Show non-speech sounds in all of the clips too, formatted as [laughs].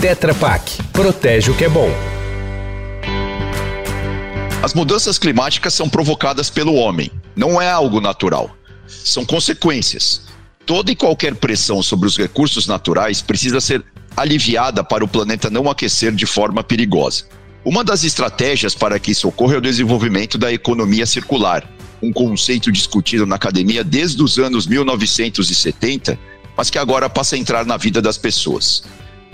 Tetra Pak. Protege o que é bom. As mudanças climáticas são provocadas pelo homem. Não é algo natural. São consequências. Toda e qualquer pressão sobre os recursos naturais precisa ser aliviada para o planeta não aquecer de forma perigosa. Uma das estratégias para que isso ocorra é o desenvolvimento da economia circular, um conceito discutido na academia desde os anos 1970, mas que agora passa a entrar na vida das pessoas.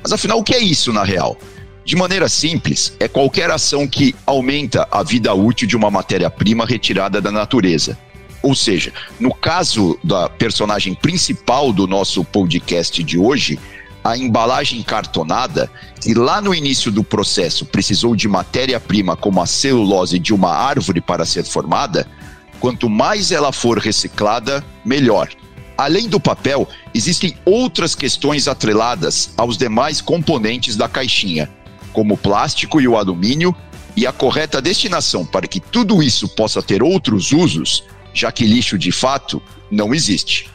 Mas afinal, o que é isso na real? De maneira simples, é qualquer ação que aumenta a vida útil de uma matéria-prima retirada da natureza. Ou seja, no caso da personagem principal do nosso podcast de hoje, a embalagem cartonada, que lá no início do processo precisou de matéria-prima como a celulose de uma árvore para ser formada, quanto mais ela for reciclada, melhor. Além do papel, existem outras questões atreladas aos demais componentes da caixinha, como o plástico e o alumínio, e a correta destinação para que tudo isso possa ter outros usos, já que lixo de fato não existe.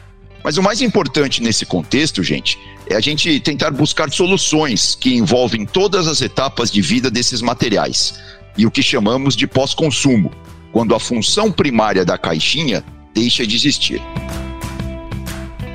Mas o mais importante nesse contexto, gente, é a gente tentar buscar soluções que envolvem todas as etapas de vida desses materiais e o que chamamos de pós-consumo, quando a função primária da caixinha deixa de existir.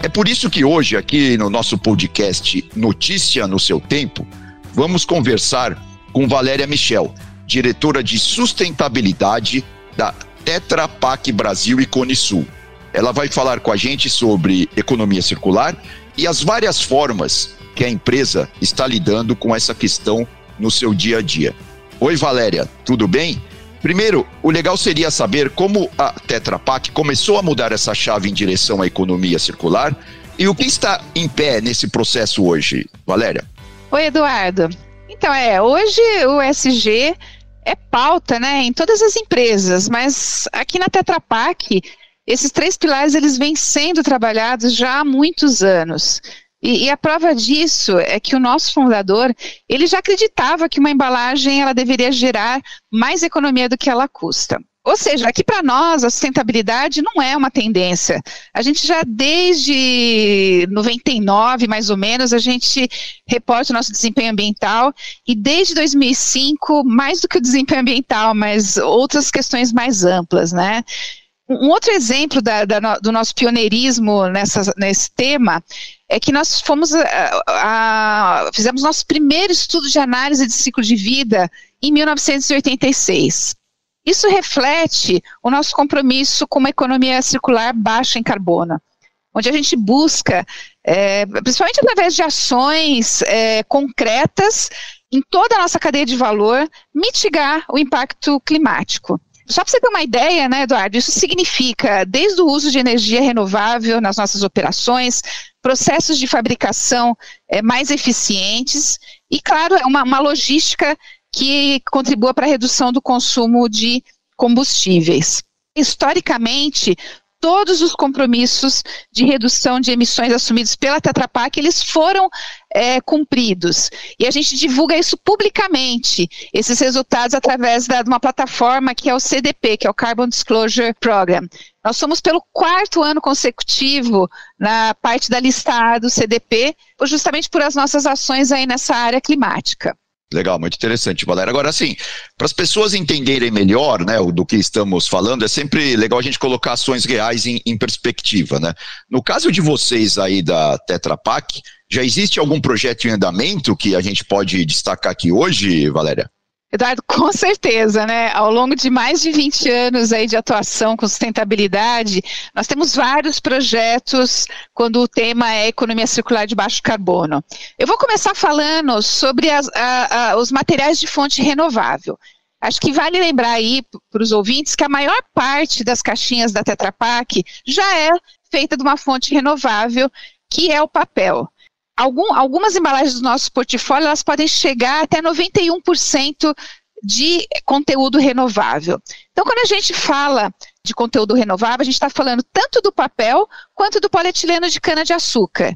É por isso que hoje, aqui no nosso podcast Notícia no Seu Tempo, vamos conversar com Valéria Michel, diretora de sustentabilidade da Tetra Pak Brasil e Cone Sul. Ela vai falar com a gente sobre economia circular e as várias formas que a empresa está lidando com essa questão no seu dia a dia. Oi, Valéria, tudo bem? Primeiro, o legal seria saber como a Tetra Pak começou a mudar essa chave em direção à economia circular e o que está em pé nesse processo hoje, Valéria. Oi, Eduardo. Então, é, hoje o SG é pauta, né, em todas as empresas, mas aqui na Tetra Pak esses três pilares eles vêm sendo trabalhados já há muitos anos. E, e, a prova disso é que o nosso fundador, ele já acreditava que uma embalagem ela deveria gerar mais economia do que ela custa. Ou seja, aqui para nós a sustentabilidade não é uma tendência. A gente já desde 99, mais ou menos, a gente reporta o nosso desempenho ambiental e desde 2005, mais do que o desempenho ambiental, mas outras questões mais amplas, né? Um outro exemplo da, da, do nosso pioneirismo nessa, nesse tema é que nós fomos a, a, fizemos nosso primeiro estudo de análise de ciclo de vida em 1986. Isso reflete o nosso compromisso com uma economia circular baixa em carbono, onde a gente busca, é, principalmente através de ações é, concretas em toda a nossa cadeia de valor, mitigar o impacto climático. Só para você ter uma ideia, né, Eduardo, isso significa desde o uso de energia renovável nas nossas operações, processos de fabricação é, mais eficientes e, claro, é uma, uma logística que contribua para a redução do consumo de combustíveis. Historicamente, todos os compromissos de redução de emissões assumidos pela Tetra Pak, eles foram é, cumpridos. E a gente divulga isso publicamente, esses resultados através da, de uma plataforma que é o CDP, que é o Carbon Disclosure Program. Nós somos pelo quarto ano consecutivo na parte da lista A do CDP, justamente por as nossas ações aí nessa área climática. Legal, muito interessante, Valéria. Agora, assim, para as pessoas entenderem melhor né, do que estamos falando, é sempre legal a gente colocar ações reais em, em perspectiva. Né? No caso de vocês aí da Tetra Pak, já existe algum projeto em andamento que a gente pode destacar aqui hoje, Valéria? Eduardo, [laughs] com certeza, né? Ao longo de mais de 20 anos aí de atuação com sustentabilidade, nós temos vários projetos quando o tema é economia circular de baixo carbono. Eu vou começar falando sobre as, a, a, os materiais de fonte renovável. Acho que vale lembrar aí para os ouvintes que a maior parte das caixinhas da Tetra Pak já é feita de uma fonte renovável, que é o papel algum, algumas embalagens do nosso portfólio elas podem chegar até 91% de conteúdo renovável. Então, quando a gente fala de conteúdo renovável, a gente está falando tanto do papel quanto do polietileno de cana-de-açúcar.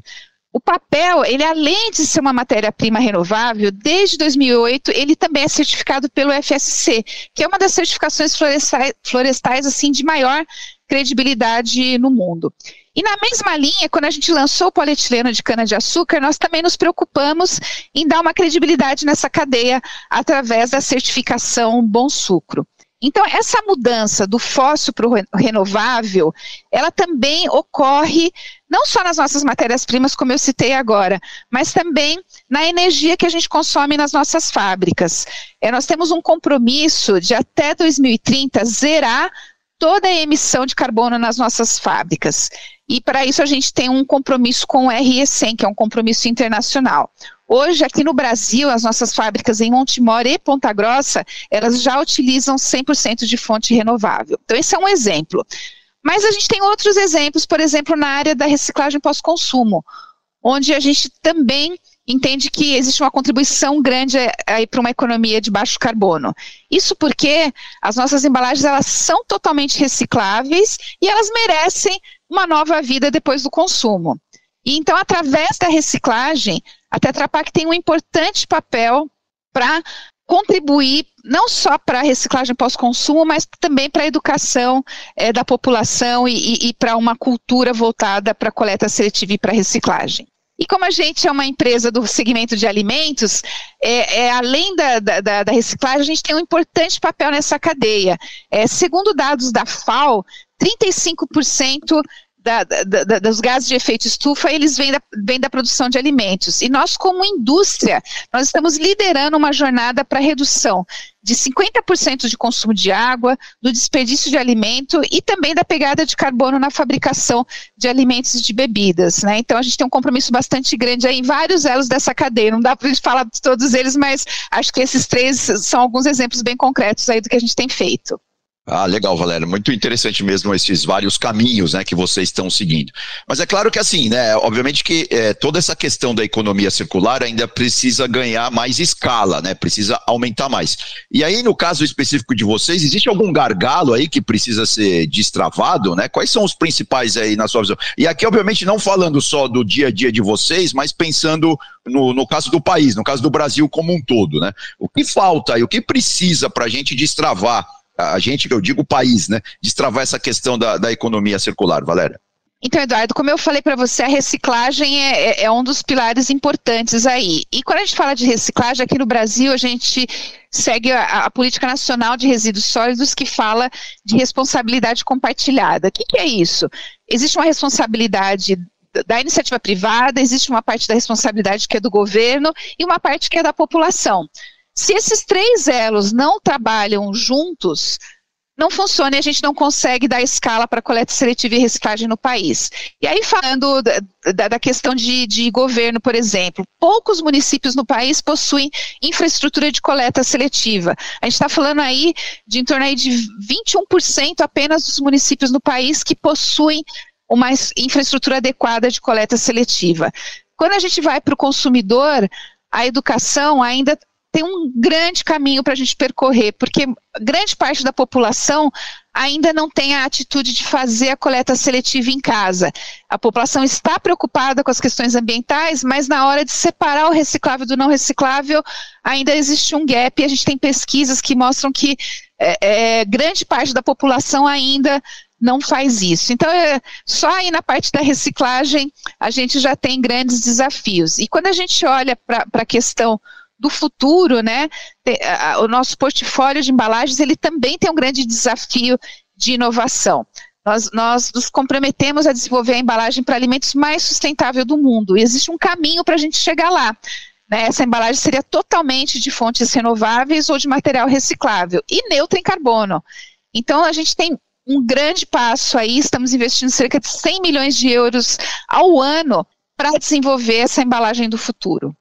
O papel, ele além de ser uma matéria-prima renovável, desde 2008 ele também é certificado pelo FSC, que é uma das certificações florestais, florestais assim de maior credibilidade no mundo. E na mesma linha, quando a gente lançou o polietileno de cana-de-açúcar, nós também nos preocupamos em dar uma credibilidade nessa cadeia através da certificação Bom Sucro. Então, essa mudança do fóssil para o renovável, ela também ocorre não só nas nossas matérias-primas, como eu citei agora, mas também na energia que a gente consome nas nossas fábricas. É, nós temos um compromisso de até 2030 zerar toda a emissão de carbono nas nossas fábricas. E para isso a gente tem um compromisso com o RE100, que é um compromisso internacional. Hoje, aqui no Brasil, as nossas fábricas em Montemor e Ponta Grossa, elas já utilizam 100% de fonte renovável. Então, esse é um exemplo. Mas a gente tem outros exemplos, por exemplo, na área da reciclagem pós-consumo, onde a gente também entende que existe uma contribuição grande aí para uma economia de baixo carbono. Isso porque as nossas embalagens elas são totalmente recicláveis e elas merecem uma nova vida depois do consumo. E então, através da reciclagem, a Tetra Pak tem um importante papel para contribuir não só para a reciclagem pós-consumo, mas também para a educação é, da população e, e, e para uma cultura voltada para a coleta seletiva e para a reciclagem. E como a gente é uma empresa do segmento de alimentos, é, é além da, da, da, reciclagem, a gente tem um importante papel nessa cadeia. É, segundo dados da FAO, 35% da, da, dos gases de efeito estufa, eles vêm da, vêm da produção de alimentos. E nós, como indústria, nós estamos liderando uma jornada para redução de 50% de consumo de água, do desperdício de alimento e também da pegada de carbono na fabricação de alimentos e de bebidas. Né? Então, a gente tem um compromisso bastante grande em vários elos dessa cadeia. Não dá para a gente falar de todos eles, mas acho que esses três são alguns exemplos bem concretos aí do que a gente tem feito. Ah, legal, Valéria. Muito interessante mesmo esses vários caminhos né, que vocês estão seguindo. Mas é claro que assim, né? Obviamente que é, toda essa questão da economia circular ainda precisa ganhar mais escala, né? Precisa aumentar mais. E aí, no caso específico de vocês, existe algum gargalo aí que precisa ser destravado, né? Quais são os principais aí na sua visão? E aqui, obviamente, não falando só do dia a dia de vocês, mas pensando no, no caso do país, no caso do Brasil como um todo, né? O que falta e o que precisa para a gente destravar a gente, eu digo o país, né, destravar essa questão da, da economia circular, Valéria? Então, Eduardo, como eu falei para você, a reciclagem é, é, é, um dos pilares importantes aí. E quando a gente fala de reciclagem, aqui no Brasil, a gente segue a, a política nacional de resíduos sólidos que fala de responsabilidade compartilhada. O que, que é isso? Existe uma responsabilidade da iniciativa privada, existe uma parte da responsabilidade que é do governo e uma parte que é da população. Se esses três elos não trabalham juntos, não funciona e a gente não consegue dar escala para coleta seletiva e reciclagem no país. E aí, falando da, da questão de, de, governo, por exemplo, poucos municípios no país possuem infraestrutura de coleta seletiva. A gente está falando aí de em torno aí de 21% apenas dos municípios no país que possuem uma infraestrutura adequada de coleta seletiva. Quando a gente vai para o consumidor, a educação ainda tem um grande caminho para a gente percorrer, porque grande parte da população ainda não tem a atitude de fazer a coleta seletiva em casa. A população está preocupada com as questões ambientais, mas na hora de separar o reciclável do não reciclável, ainda existe um gap. A gente tem pesquisas que mostram que é, é, grande parte da população ainda não faz isso. Então, é, só aí na parte da reciclagem, a gente já tem grandes desafios. E quando a gente olha para a questão do futuro, né? O nosso portfólio de embalagens ele também tem um grande desafio de inovação. Nós, nós nos comprometemos a desenvolver a embalagem para alimentos mais sustentável do mundo. E existe um caminho para a gente chegar lá. Né? Essa embalagem seria totalmente de fontes renováveis ou de material reciclável e neutra em carbono. Então, a gente tem um grande passo aí, estamos investindo cerca de 100 milhões de euros ao ano para desenvolver essa embalagem do futuro.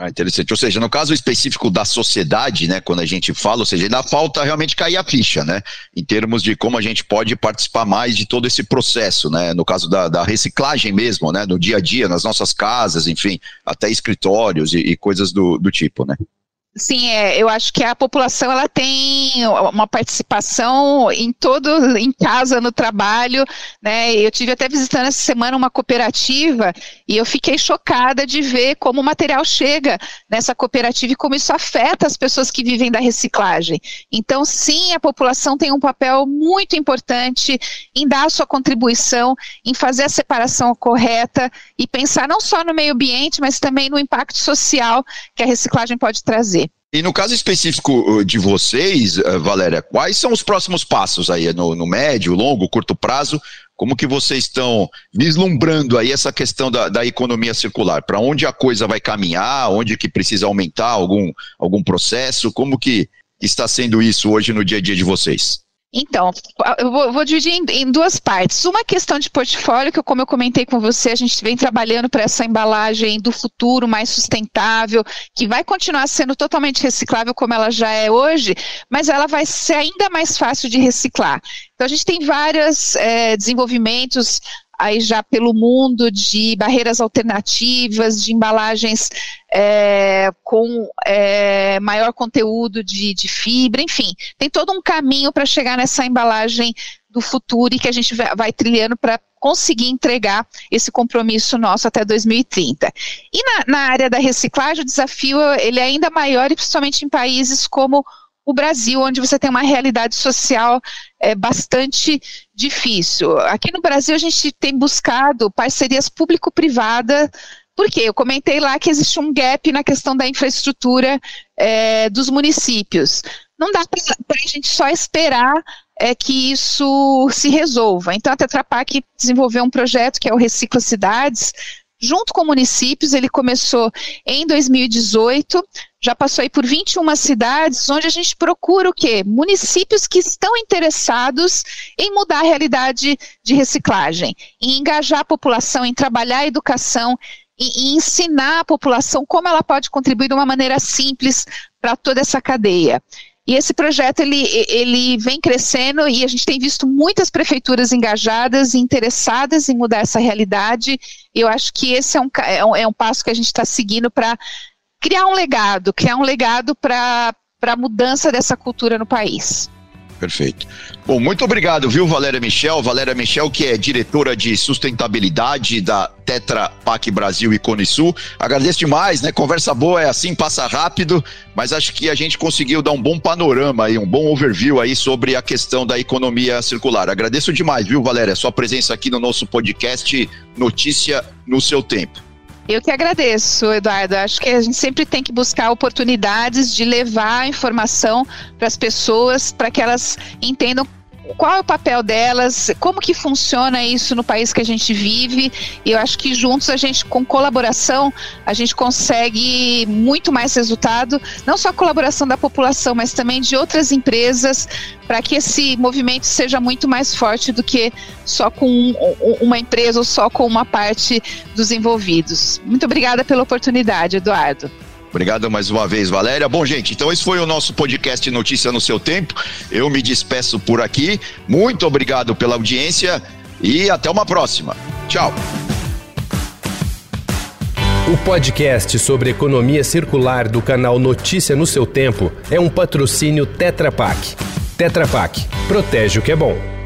Ah, interessante. Ou seja, no caso específico da sociedade, né, quando a gente fala, ou seja, ainda falta realmente cair a ficha, né, em termos de como a gente pode participar mais de todo esse processo, né, no caso da, da reciclagem mesmo, né, no dia a dia, nas nossas casas, enfim, até escritórios e, e coisas do, do tipo, né. Sim, é, eu acho que a população ela tem uma participação em todo, em casa, no trabalho, né? Eu tive até visitando essa semana uma cooperativa e eu fiquei chocada de ver como o material chega nessa cooperativa e como isso afeta as pessoas que vivem da reciclagem. Então, sim, a população tem um papel muito importante em dar a sua contribuição, em fazer a separação correta e pensar não só no meio ambiente, mas também no impacto social que a reciclagem pode trazer. E no caso específico uh, de vocês, uh, Valéria, quais são os próximos passos aí no, no médio, longo, curto prazo? Como que vocês estão vislumbrando aí essa questão da, da economia circular? Para onde a coisa vai caminhar? Onde que precisa aumentar algum, algum processo? Como que está sendo isso hoje no dia a dia de vocês? Então, eu vou, vou dividir em, em, duas partes. Uma questão de portfólio, que como eu comentei com você, a gente vem trabalhando para essa embalagem do futuro mais sustentável, que vai continuar sendo totalmente reciclável como ela já é hoje, mas ela vai ser ainda mais fácil de reciclar. Então, a gente tem vários é, desenvolvimentos aí já pelo mundo de barreiras alternativas, de embalagens é, com é, maior conteúdo de, de, fibra, enfim, tem todo um caminho para chegar nessa embalagem do futuro e que a gente vai, trilhando para conseguir entregar esse compromisso nosso até 2030. E na, na área da reciclagem, o desafio ele é ainda maior, e principalmente em países como o Brasil, onde você tem uma realidade social é, bastante difícil. Aqui no Brasil, a gente tem buscado parcerias público-privada porque eu comentei lá que existe um gap na questão da infraestrutura é, dos municípios. Não dá para a gente só esperar é, que isso se resolva. Então, a Tetra Pak desenvolveu um projeto que é o Recicla Cidades, junto com municípios. Ele começou em 2018, já passou aí por 21 cidades, onde a gente procura o quê? Municípios que estão interessados em mudar a realidade de reciclagem, em engajar a população, em trabalhar a educação, e, ensinar a população como ela pode contribuir de uma maneira simples para toda essa cadeia. E esse projeto ele, ele vem crescendo e a gente tem visto muitas prefeituras engajadas e interessadas em mudar essa realidade. Eu acho que esse é um, é um, é um passo que a gente está seguindo para criar um legado, criar um legado para a mudança dessa cultura no país. Perfeito. Bom, muito obrigado, viu, Valéria Michel? Valéria Michel, que é diretora de sustentabilidade da Tetra Pak Brasil e Cone Sul. Agradeço demais, né? Conversa boa é assim, passa rápido, mas acho que a gente conseguiu dar um bom panorama aí, um bom overview aí sobre a questão da economia circular. Agradeço demais, viu, Valéria, sua presença aqui no nosso podcast Notícia no seu tempo. Eu que agradeço, Eduardo. Acho que a gente sempre tem que buscar oportunidades de levar a informação para as pessoas, para que elas entendam qual é o papel delas, como que funciona isso no país que a gente vive. E eu acho que juntos a gente, com colaboração, a gente consegue muito mais resultado, não só a colaboração da população, mas também de outras empresas, para que esse movimento seja muito mais forte do que só com um, uma empresa ou só com uma parte dos envolvidos. Muito obrigada pela oportunidade, Eduardo. Obrigado mais uma vez, Valéria. Bom, gente, então esse foi o nosso podcast Notícia no seu tempo. Eu me despeço por aqui. Muito obrigado pela audiência e até uma próxima. Tchau. O podcast sobre economia circular do canal Notícia no seu tempo é um patrocínio Tetra Pak. Tetra Pak, protege o que é bom.